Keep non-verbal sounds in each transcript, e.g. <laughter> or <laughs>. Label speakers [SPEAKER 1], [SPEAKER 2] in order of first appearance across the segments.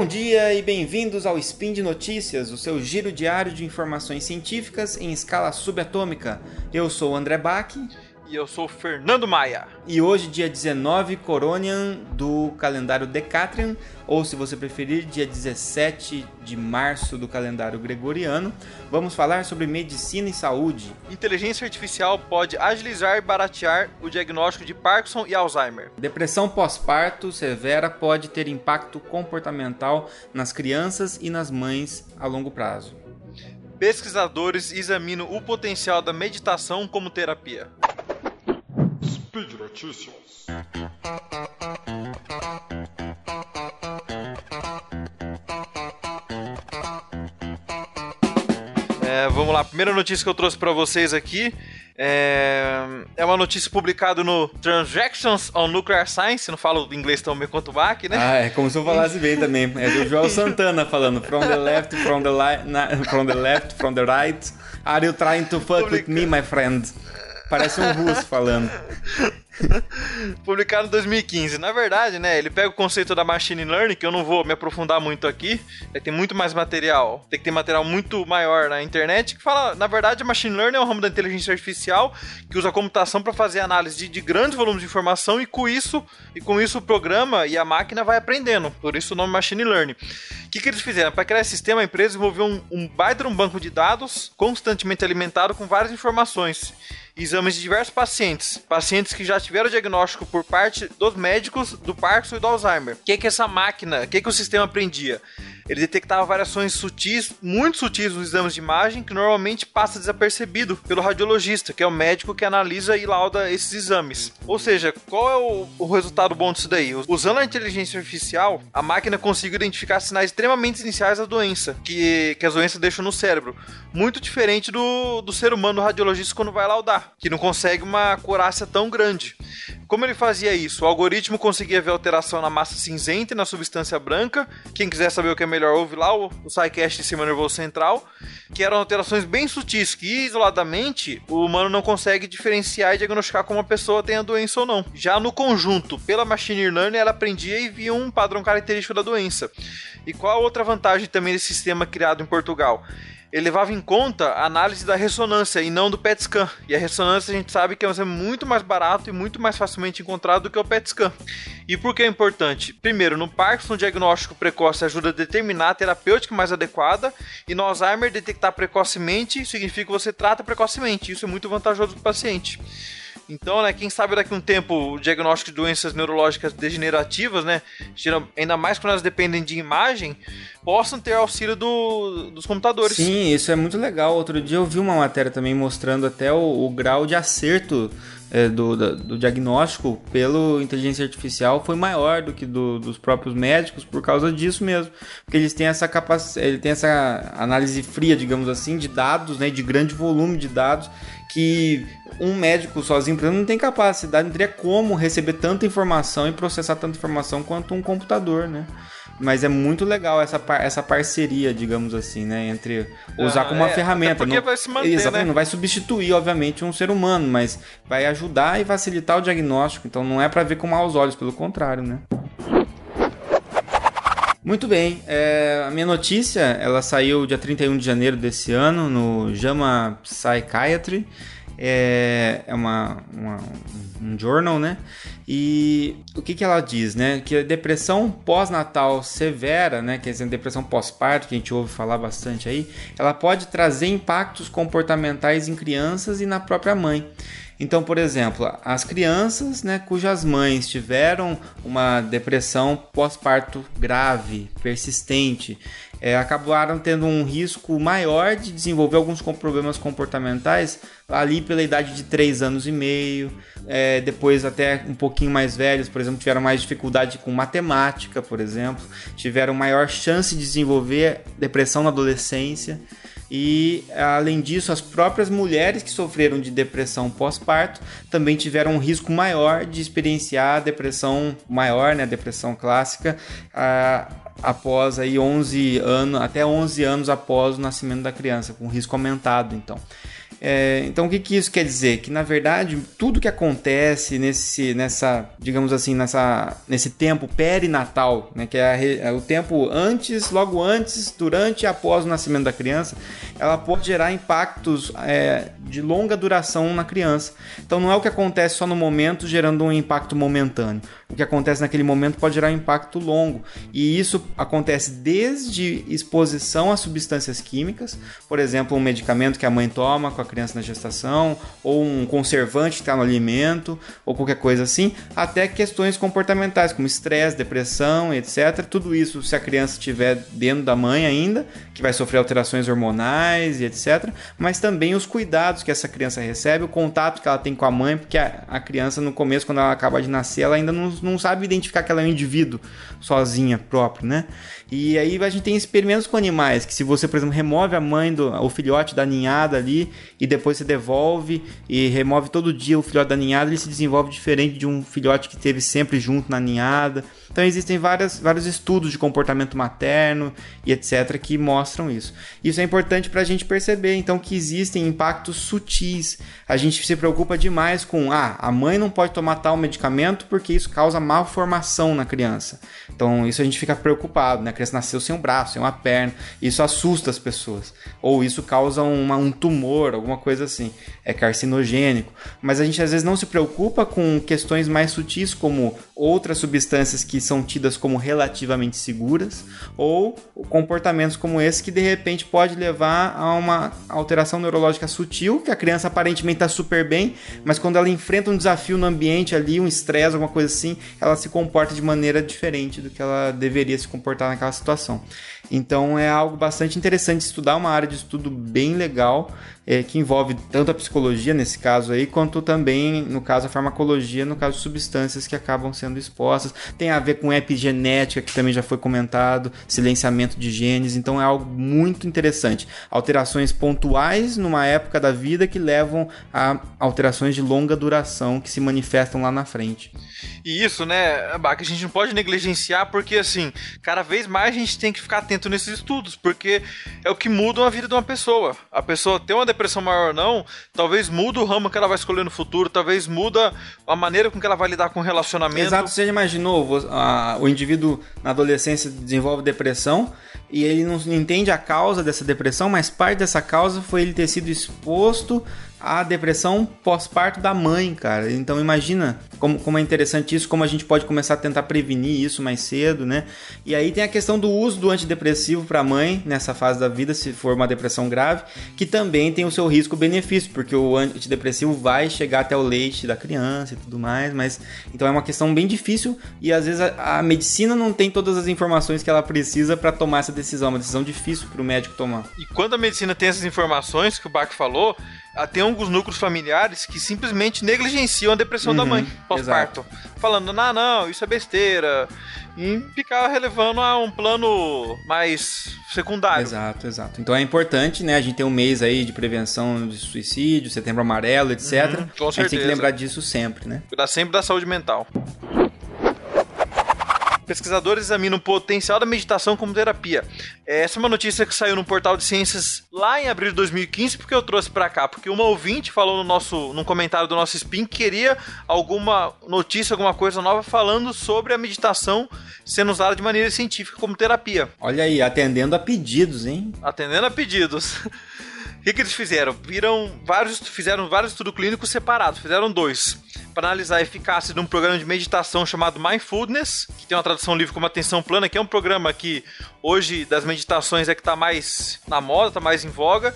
[SPEAKER 1] Bom dia e bem-vindos ao Spin de Notícias, o seu giro diário de informações científicas em escala subatômica. Eu sou o André Bach.
[SPEAKER 2] E eu sou o Fernando Maia.
[SPEAKER 1] E hoje, dia 19 Coronian do calendário Decatrian, ou se você preferir, dia 17 de março do calendário Gregoriano, vamos falar sobre medicina e saúde.
[SPEAKER 2] Inteligência artificial pode agilizar e baratear o diagnóstico de Parkinson e Alzheimer.
[SPEAKER 1] Depressão pós-parto severa pode ter impacto comportamental nas crianças e nas mães a longo prazo.
[SPEAKER 2] Pesquisadores examinam o potencial da meditação como terapia.
[SPEAKER 3] Notícias.
[SPEAKER 2] É, vamos lá, a primeira notícia que eu trouxe para vocês aqui é, é uma notícia publicada no Transactions on Nuclear Science, não falo inglês tão bem quanto o Bach, né?
[SPEAKER 1] Ah, é como se eu falasse bem também. É do Joel Santana falando from the left, from the, li from the left, from the right. Are you trying to fuck with me, my friend? Parece um russo falando. <laughs>
[SPEAKER 2] Publicado em 2015. Na verdade, né, ele pega o conceito da machine learning, que eu não vou me aprofundar muito aqui, tem muito mais material, tem que ter material muito maior na internet, que fala, na verdade, machine learning é um ramo da inteligência artificial que usa a computação para fazer análise de, de, grandes volumes de informação e com isso, e com isso o programa e a máquina vai aprendendo. Por isso o nome machine learning. O que, que eles fizeram? Para criar esse sistema, a empresa desenvolveu um, um baita um banco de dados constantemente alimentado com várias informações exames de diversos pacientes, pacientes que já tiveram diagnóstico por parte dos médicos do Parkinson e do Alzheimer. O que, que essa máquina, o que, que o sistema aprendia? Ele detectava variações sutis, muito sutis nos exames de imagem, que normalmente passa desapercebido pelo radiologista, que é o médico que analisa e lauda esses exames. Ou seja, qual é o, o resultado bom disso daí? Usando a inteligência artificial, a máquina conseguiu identificar sinais extremamente iniciais da doença, que, que as doenças deixam no cérebro. Muito diferente do, do ser humano do radiologista quando vai laudar, que não consegue uma acurácia tão grande. Como ele fazia isso? O algoritmo conseguia ver alteração na massa cinzenta e na substância branca. Quem quiser saber o que é melhor, ouve lá o, o SciCast de Sistema Nervoso Central, que eram alterações bem sutis, que isoladamente o humano não consegue diferenciar e diagnosticar como uma pessoa tem a doença ou não. Já no conjunto, pela machine learning, ela aprendia e via um padrão característico da doença. E qual a outra vantagem também desse sistema criado em Portugal? Ele levava em conta a análise da ressonância e não do PET scan. E a ressonância a gente sabe que é muito mais barato e muito mais facilmente encontrado do que o PET scan. E por que é importante? Primeiro, no Parkinson, o diagnóstico precoce ajuda a determinar a terapêutica mais adequada, e no Alzheimer, detectar precocemente significa que você trata precocemente. Isso é muito vantajoso para o paciente. Então, né, quem sabe daqui a um tempo o diagnóstico de doenças neurológicas degenerativas, né, ainda mais quando elas dependem de imagem, possam ter auxílio do, dos computadores.
[SPEAKER 1] Sim, isso é muito legal. Outro dia eu vi uma matéria também mostrando até o, o grau de acerto é, do, do, diagnóstico pelo inteligência artificial foi maior do que do, dos próprios médicos por causa disso mesmo, porque eles têm essa capacidade, ele tem essa análise fria, digamos assim, de dados, né, de grande volume de dados que um médico sozinho, por exemplo, não tem capacidade, não teria como receber tanta informação e processar tanta informação quanto um computador, né? Mas é muito legal essa, par essa parceria, digamos assim, né? Entre usar ah, como uma é, ferramenta.
[SPEAKER 2] Porque
[SPEAKER 1] não,
[SPEAKER 2] vai se manter,
[SPEAKER 1] exatamente,
[SPEAKER 2] né?
[SPEAKER 1] não vai substituir, obviamente, um ser humano, mas vai ajudar e facilitar o diagnóstico. Então não é para ver com maus olhos, pelo contrário, né? Muito bem, é, a minha notícia ela saiu dia 31 de janeiro desse ano no JAMA Psychiatry é, é uma, uma, um journal, né? E o que, que ela diz, né? Que a depressão pós-natal severa, né? Quer dizer, depressão pós-parto, que a gente ouve falar bastante aí, ela pode trazer impactos comportamentais em crianças e na própria mãe. Então, por exemplo, as crianças né, cujas mães tiveram uma depressão pós-parto grave, persistente, é, acabaram tendo um risco maior de desenvolver alguns problemas comportamentais ali pela idade de 3 anos e meio, é, depois até um pouquinho mais velhos, por exemplo, tiveram mais dificuldade com matemática, por exemplo, tiveram maior chance de desenvolver depressão na adolescência. E além disso, as próprias mulheres que sofreram de depressão pós-parto também tiveram um risco maior de experienciar a depressão maior, né, a depressão clássica, após aí 11 anos, até 11 anos após o nascimento da criança, com risco aumentado, então. É, então, o que, que isso quer dizer? Que na verdade, tudo que acontece nesse, nessa, digamos assim, nessa, nesse tempo perinatal, né, que é, a, é, o tempo antes, logo antes, durante e após o nascimento da criança, ela pode gerar impactos é, de longa duração na criança. Então, não é o que acontece só no momento gerando um impacto momentâneo. O que acontece naquele momento pode gerar um impacto longo. E isso acontece desde exposição a substâncias químicas, por exemplo, um medicamento que a mãe toma com a criança na gestação, ou um conservante que está no alimento, ou qualquer coisa assim, até questões comportamentais, como estresse, depressão, etc. Tudo isso, se a criança estiver dentro da mãe ainda, que vai sofrer alterações hormonais e etc. Mas também os cuidados que essa criança recebe, o contato que ela tem com a mãe, porque a, criança, no começo, quando ela acaba de nascer, ela ainda não, não sabe identificar que ela é um indivíduo sozinha, próprio, né? E aí a gente tem experimentos com animais, que se você, por exemplo, remove a mãe, do, o filhote da ninhada ali, e depois você devolve e remove todo dia o filhote da ninhada, ele se desenvolve diferente de um filhote que teve sempre junto na ninhada. Então existem várias, vários estudos de comportamento materno e etc. que mostram isso. Isso é importante para a gente perceber, então, que existem impactos sutis. A gente se preocupa demais com, ah, a mãe não pode tomar tal medicamento porque isso causa malformação na criança. Então, isso a gente fica preocupado, né? A criança nasceu sem um braço, sem uma perna. Isso assusta as pessoas. Ou isso causa uma, um tumor, alguma coisa assim. É carcinogênico. Mas a gente às vezes não se preocupa com questões mais sutis, como outras substâncias que são tidas como relativamente seguras, ou comportamentos como esse que de repente pode levar a uma alteração neurológica sutil, que a criança aparentemente está super bem, mas quando ela enfrenta um desafio no ambiente ali, um estresse, alguma coisa assim, ela se comporta de maneira diferente do que ela deveria se comportar naquela situação. Então é algo bastante interessante estudar, uma área de estudo bem legal é, que envolve tanto a psicologia nesse caso aí, quanto também, no caso, a farmacologia, no caso, substâncias que acabam sendo expostas. Tem a ver com epigenética, que também já foi comentado, silenciamento de genes, então é algo muito interessante. Alterações pontuais numa época da vida que levam a alterações de longa duração que se manifestam lá na frente.
[SPEAKER 2] E isso, né, que a gente não pode negligenciar, porque assim, cada vez mais a gente tem que ficar atento nesses estudos, porque é o que muda a vida de uma pessoa. A pessoa tem uma depressão maior ou não, talvez muda o ramo que ela vai escolher no futuro, talvez muda a maneira com que ela vai lidar com o relacionamento.
[SPEAKER 1] Exato, você imaginou, a, o indivíduo na adolescência desenvolve depressão e ele não entende a causa dessa depressão, mas parte dessa causa foi ele ter sido exposto a depressão pós-parto da mãe, cara. Então imagina como, como é interessante isso, como a gente pode começar a tentar prevenir isso mais cedo, né? E aí tem a questão do uso do antidepressivo para a mãe nessa fase da vida, se for uma depressão grave, que também tem o seu risco-benefício, porque o antidepressivo vai chegar até o leite da criança e tudo mais, mas então é uma questão bem difícil e às vezes a, a medicina não tem todas as informações que ela precisa para tomar essa decisão, uma decisão difícil para o médico tomar.
[SPEAKER 2] E quando a medicina tem essas informações que o Bach falou, tem alguns núcleos familiares que simplesmente negligenciam a depressão uhum, da mãe pós-parto. Falando, não, não, isso é besteira. E ficar relevando a um plano mais secundário.
[SPEAKER 1] Exato, exato. Então é importante, né? A gente tem um mês aí de prevenção de suicídio, setembro amarelo, etc. Uhum, com certeza. A gente tem que lembrar disso sempre, né?
[SPEAKER 2] Cuidar sempre da saúde mental. Pesquisadores examinam o potencial da meditação como terapia. Essa é uma notícia que saiu no portal de ciências lá em abril de 2015, porque eu trouxe para cá, porque uma ouvinte falou no nosso, num comentário do nosso spin que queria alguma notícia, alguma coisa nova falando sobre a meditação sendo usada de maneira científica como terapia.
[SPEAKER 1] Olha aí, atendendo a pedidos, hein?
[SPEAKER 2] Atendendo a pedidos. <laughs> O que, que, eles fizeram? Viram vários, fizeram vários estudos clínicos separados, fizeram dois. Para analisar a eficácia de um programa de meditação chamado Mindfulness, que tem uma tradução livre como Atenção Plana, que é um programa que hoje das meditações é que está mais na moda, está mais em voga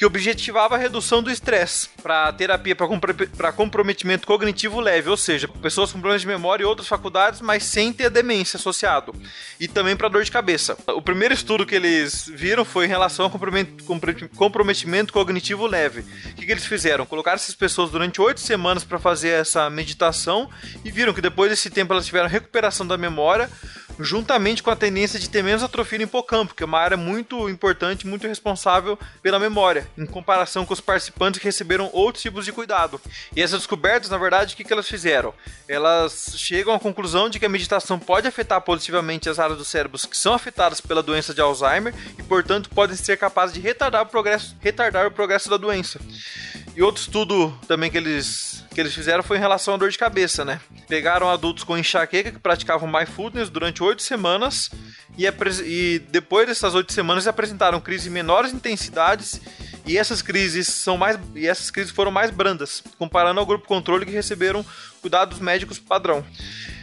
[SPEAKER 2] que objetivava a redução do estresse para terapia para comprometimento cognitivo leve, ou seja, pessoas com problemas de memória e outras faculdades, mas sem ter demência associado, e também para dor de cabeça. O primeiro estudo que eles viram foi em relação ao comprometimento cognitivo leve. O que, que eles fizeram? Colocaram essas pessoas durante oito semanas para fazer essa meditação e viram que depois desse tempo elas tiveram recuperação da memória, juntamente com a tendência de ter menos atrofia no hipocampo, que é uma área muito importante, muito responsável pela memória, em comparação com os participantes que receberam outros tipos de cuidado. E essas descobertas, na verdade, o que, que elas fizeram? Elas chegam à conclusão de que a meditação pode afetar positivamente as áreas do cérebro que são afetadas pela doença de Alzheimer e, portanto, podem ser capazes de retardar o progresso, retardar o progresso da doença. E outro estudo também que eles, que eles fizeram foi em relação à dor de cabeça, né? Pegaram adultos com enxaqueca que praticavam mindfulness durante oito semanas e, e depois dessas oito semanas apresentaram crises em menores intensidades e essas crises são mais e essas crises foram mais brandas, comparando ao grupo controle que receberam cuidados médicos padrão.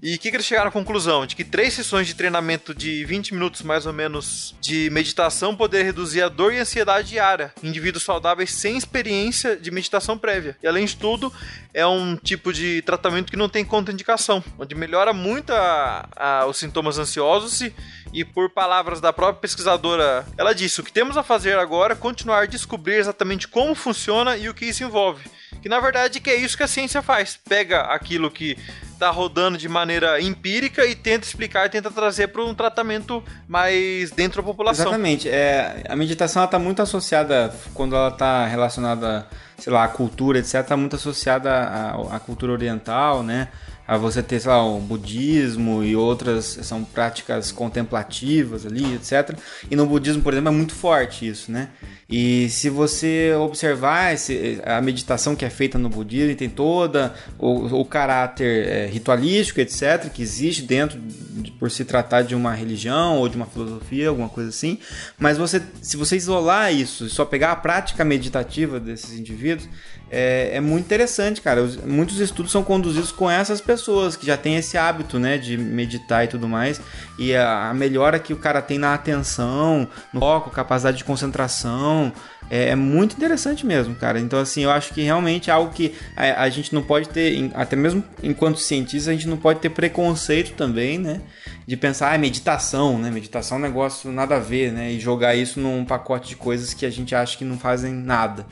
[SPEAKER 2] E o que, que, eles chegaram à conclusão? De que três sessões de treinamento de 20 minutos mais ou menos de meditação poderia reduzir a dor e a ansiedade diária em indivíduos saudáveis sem experiência de meditação prévia. E além de tudo, é um tipo de tratamento que não tem contraindicação, onde melhora muito a, a, os sintomas ansiosos e, e, por palavras da própria pesquisadora, ela disse: o que temos a fazer agora é continuar a descobrir exatamente como funciona e o que isso envolve. Que na verdade que é isso que a ciência faz. Pega aquilo que está rodando de maneira empírica e tenta explicar, tenta trazer para um tratamento mais dentro da população.
[SPEAKER 1] Exatamente. É, a meditação está muito associada, quando ela está relacionada, sei lá, à cultura, etc., está muito associada à, à cultura oriental, né? A você ter, sei lá, o budismo e outras são práticas contemplativas ali, etc. E no budismo, por exemplo, é muito forte isso, né? E se você observar esse, a meditação que é feita no budismo, tem toda o, o caráter é, ritualístico, etc., que existe dentro de, por se tratar de uma religião ou de uma filosofia, alguma coisa assim. Mas você, se você isolar isso e só pegar a prática meditativa desses indivíduos, é, é, muito interessante, cara. Os, muitos estudos são conduzidos com essas pessoas que já têm esse hábito, né, de meditar e tudo mais. E a, a melhora que o cara tem na atenção, no foco, capacidade de concentração, é, é, muito interessante mesmo, cara. Então, assim, eu acho que realmente é algo que a, a gente não pode ter, até mesmo enquanto cientista, a gente não pode ter preconceito também, né? De pensar, ah, meditação, né? Meditação é um negócio nada a ver, né? E jogar isso num pacote de coisas que a gente acha que não fazem nada.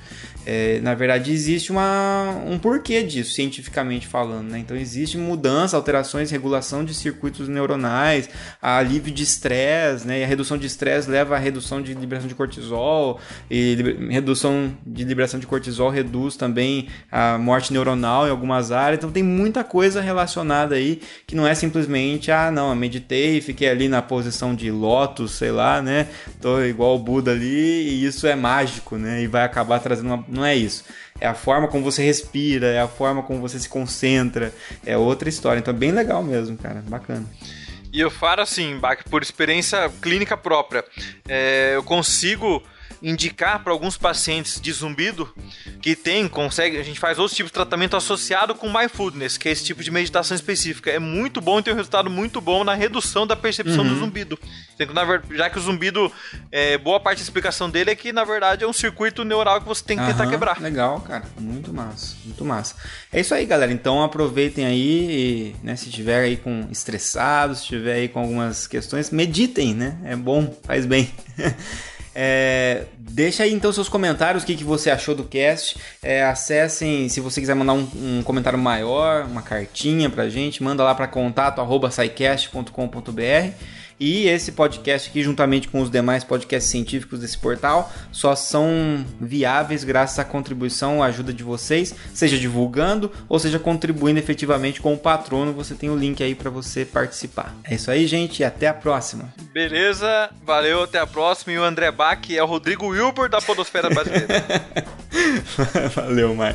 [SPEAKER 1] É, na verdade, existe uma, um porquê disso, cientificamente falando. Né? Então, existe mudança, alterações, regulação de circuitos neuronais, alívio de estresse, né? e a redução de estresse leva à redução de liberação de cortisol, e redução de liberação de cortisol reduz também a morte neuronal em algumas áreas. Então, tem muita coisa relacionada aí que não é simplesmente, ah, não, eu meditei, fiquei ali na posição de lótus, sei lá, né? Tô igual o Buda ali, e isso é mágico, né? E vai acabar trazendo uma não é isso. É a forma como você respira, é a forma como você se concentra, é outra história. Então é bem legal mesmo, cara. Bacana.
[SPEAKER 2] E eu falo assim, Bach, por experiência clínica própria, é, eu consigo indicar para alguns pacientes de zumbido que tem, consegue, a gente faz outros tipos de tratamento associado com mindfulness, que é esse tipo de meditação específica. É muito bom e tem um resultado muito bom na redução da percepção uhum. do zumbido. Já que o zumbido, é, boa parte da explicação dele é que, na verdade, é um circuito neural que você tem que uhum, tentar quebrar.
[SPEAKER 1] Legal, cara. Muito massa. Muito massa. É isso aí, galera. Então aproveitem aí, né? Se tiver aí com estressado, se tiver aí com algumas questões, meditem, né? É bom, faz bem. <laughs> É, deixa aí então seus comentários, o que, que você achou do cast. É, acessem, se você quiser mandar um, um, comentário maior, uma cartinha pra gente, manda lá para contato arroba e esse podcast aqui, juntamente com os demais podcasts científicos desse portal, só são viáveis graças à contribuição, à ajuda de vocês, seja divulgando ou seja contribuindo efetivamente com o patrono. Você tem o link aí para você participar. É isso aí, gente, e até a próxima.
[SPEAKER 2] Beleza, valeu, até a próxima. E o André Bach é o Rodrigo Wilbur da Podosfera Brasileira. <laughs>
[SPEAKER 1] valeu, Mar.